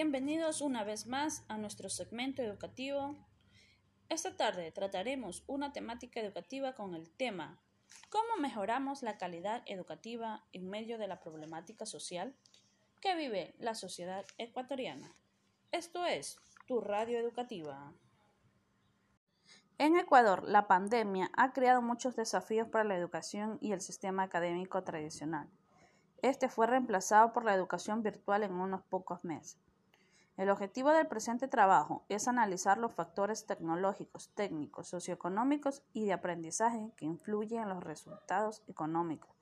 Bienvenidos una vez más a nuestro segmento educativo. Esta tarde trataremos una temática educativa con el tema ¿Cómo mejoramos la calidad educativa en medio de la problemática social que vive la sociedad ecuatoriana? Esto es tu radio educativa. En Ecuador, la pandemia ha creado muchos desafíos para la educación y el sistema académico tradicional. Este fue reemplazado por la educación virtual en unos pocos meses. El objetivo del presente trabajo es analizar los factores tecnológicos, técnicos, socioeconómicos y de aprendizaje que influyen en los resultados económicos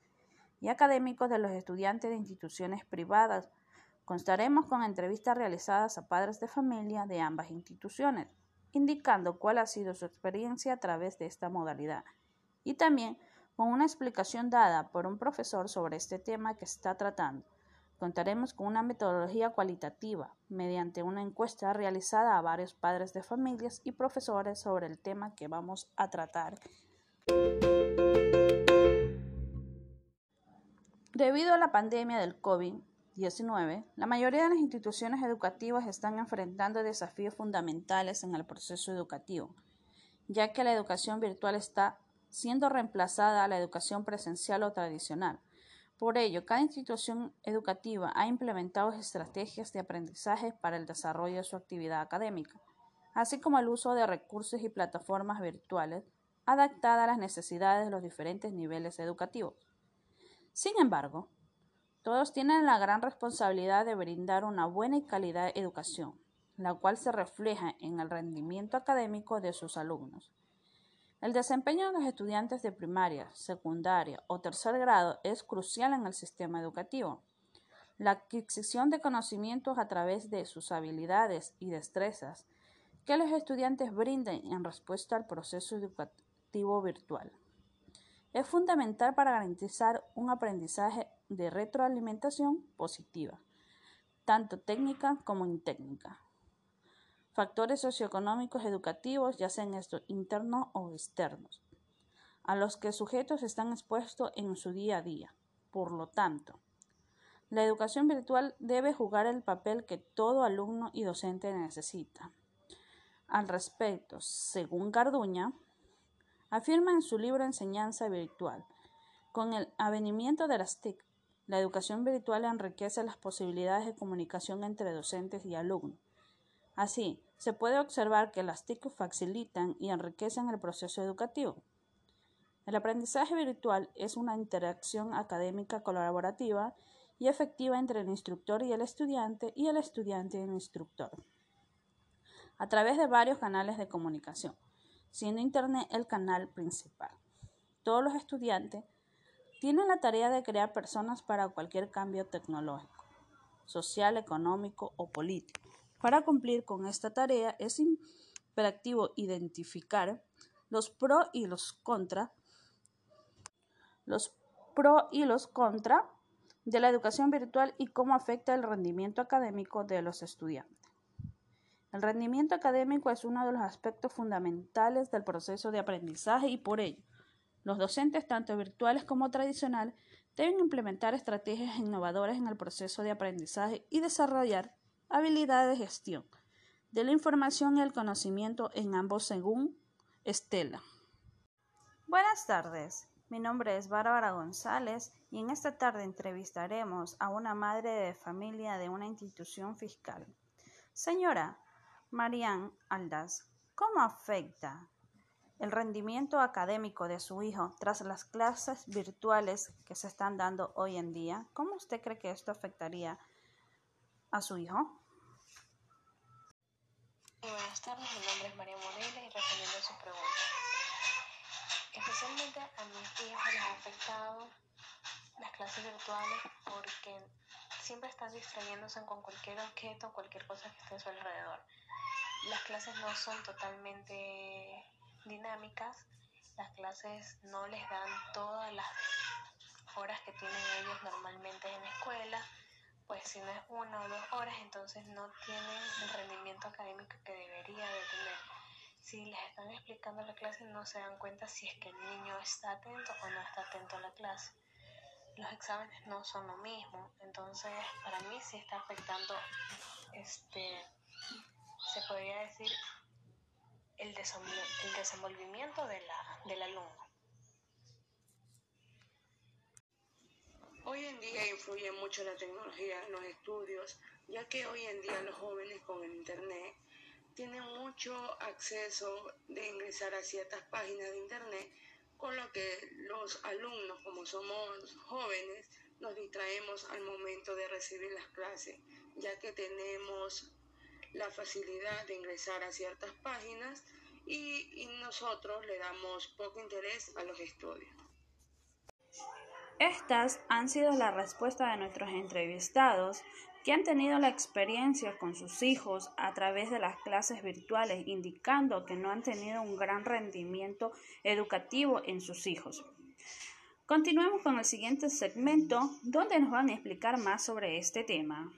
y académicos de los estudiantes de instituciones privadas. Constaremos con entrevistas realizadas a padres de familia de ambas instituciones, indicando cuál ha sido su experiencia a través de esta modalidad y también con una explicación dada por un profesor sobre este tema que está tratando. Contaremos con una metodología cualitativa mediante una encuesta realizada a varios padres de familias y profesores sobre el tema que vamos a tratar. Debido a la pandemia del COVID-19, la mayoría de las instituciones educativas están enfrentando desafíos fundamentales en el proceso educativo, ya que la educación virtual está siendo reemplazada a la educación presencial o tradicional. Por ello, cada institución educativa ha implementado estrategias de aprendizaje para el desarrollo de su actividad académica, así como el uso de recursos y plataformas virtuales adaptadas a las necesidades de los diferentes niveles educativos. Sin embargo, todos tienen la gran responsabilidad de brindar una buena y calidad de educación, la cual se refleja en el rendimiento académico de sus alumnos. El desempeño de los estudiantes de primaria, secundaria o tercer grado es crucial en el sistema educativo. La adquisición de conocimientos a través de sus habilidades y destrezas que los estudiantes brinden en respuesta al proceso educativo virtual. Es fundamental para garantizar un aprendizaje de retroalimentación positiva, tanto técnica como intécnica factores socioeconómicos educativos, ya sean estos internos o externos, a los que sujetos están expuestos en su día a día. Por lo tanto, la educación virtual debe jugar el papel que todo alumno y docente necesita. Al respecto, según Garduña, afirma en su libro Enseñanza Virtual, con el avenimiento de las TIC, la educación virtual enriquece las posibilidades de comunicación entre docentes y alumnos. Así, se puede observar que las TIC facilitan y enriquecen el proceso educativo. El aprendizaje virtual es una interacción académica colaborativa y efectiva entre el instructor y el estudiante y el estudiante y el instructor, a través de varios canales de comunicación, siendo Internet el canal principal. Todos los estudiantes tienen la tarea de crear personas para cualquier cambio tecnológico, social, económico o político. Para cumplir con esta tarea es imperativo identificar los pro y los contra, los pro y los contra de la educación virtual y cómo afecta el rendimiento académico de los estudiantes. El rendimiento académico es uno de los aspectos fundamentales del proceso de aprendizaje y por ello, los docentes, tanto virtuales como tradicionales, deben implementar estrategias innovadoras en el proceso de aprendizaje y desarrollar habilidad de gestión de la información y el conocimiento en ambos según Estela. Buenas tardes, mi nombre es Bárbara González y en esta tarde entrevistaremos a una madre de familia de una institución fiscal. Señora Marian Aldaz, ¿cómo afecta el rendimiento académico de su hijo tras las clases virtuales que se están dando hoy en día? ¿Cómo usted cree que esto afectaría a su hijo? Tardes, mi nombre es María Morales y respondiendo a su pregunta. Especialmente a mis hijos les ha afectado las clases virtuales porque siempre están distrayéndose con cualquier objeto, cualquier cosa que esté a su alrededor. Las clases no son totalmente dinámicas, las clases no les dan todas las una o dos horas, entonces no tienen el rendimiento académico que debería de tener. Si les están explicando la clase, no se dan cuenta si es que el niño está atento o no está atento a la clase. Los exámenes no son lo mismo, entonces para mí sí está afectando este, se podría decir, el, el desenvolvimiento de la, del alumno. Hoy en día influye mucho la tecnología en los estudios, ya que hoy en día los jóvenes con el Internet tienen mucho acceso de ingresar a ciertas páginas de Internet, con lo que los alumnos, como somos jóvenes, nos distraemos al momento de recibir las clases, ya que tenemos la facilidad de ingresar a ciertas páginas y, nosotros le damos poco interés a los estudios. Estas han sido la respuesta de nuestros entrevistados que han tenido la experiencia con sus hijos a través de las clases virtuales, indicando que no han tenido un gran rendimiento educativo en sus hijos. Continuemos con el siguiente segmento donde nos van a explicar más sobre este tema.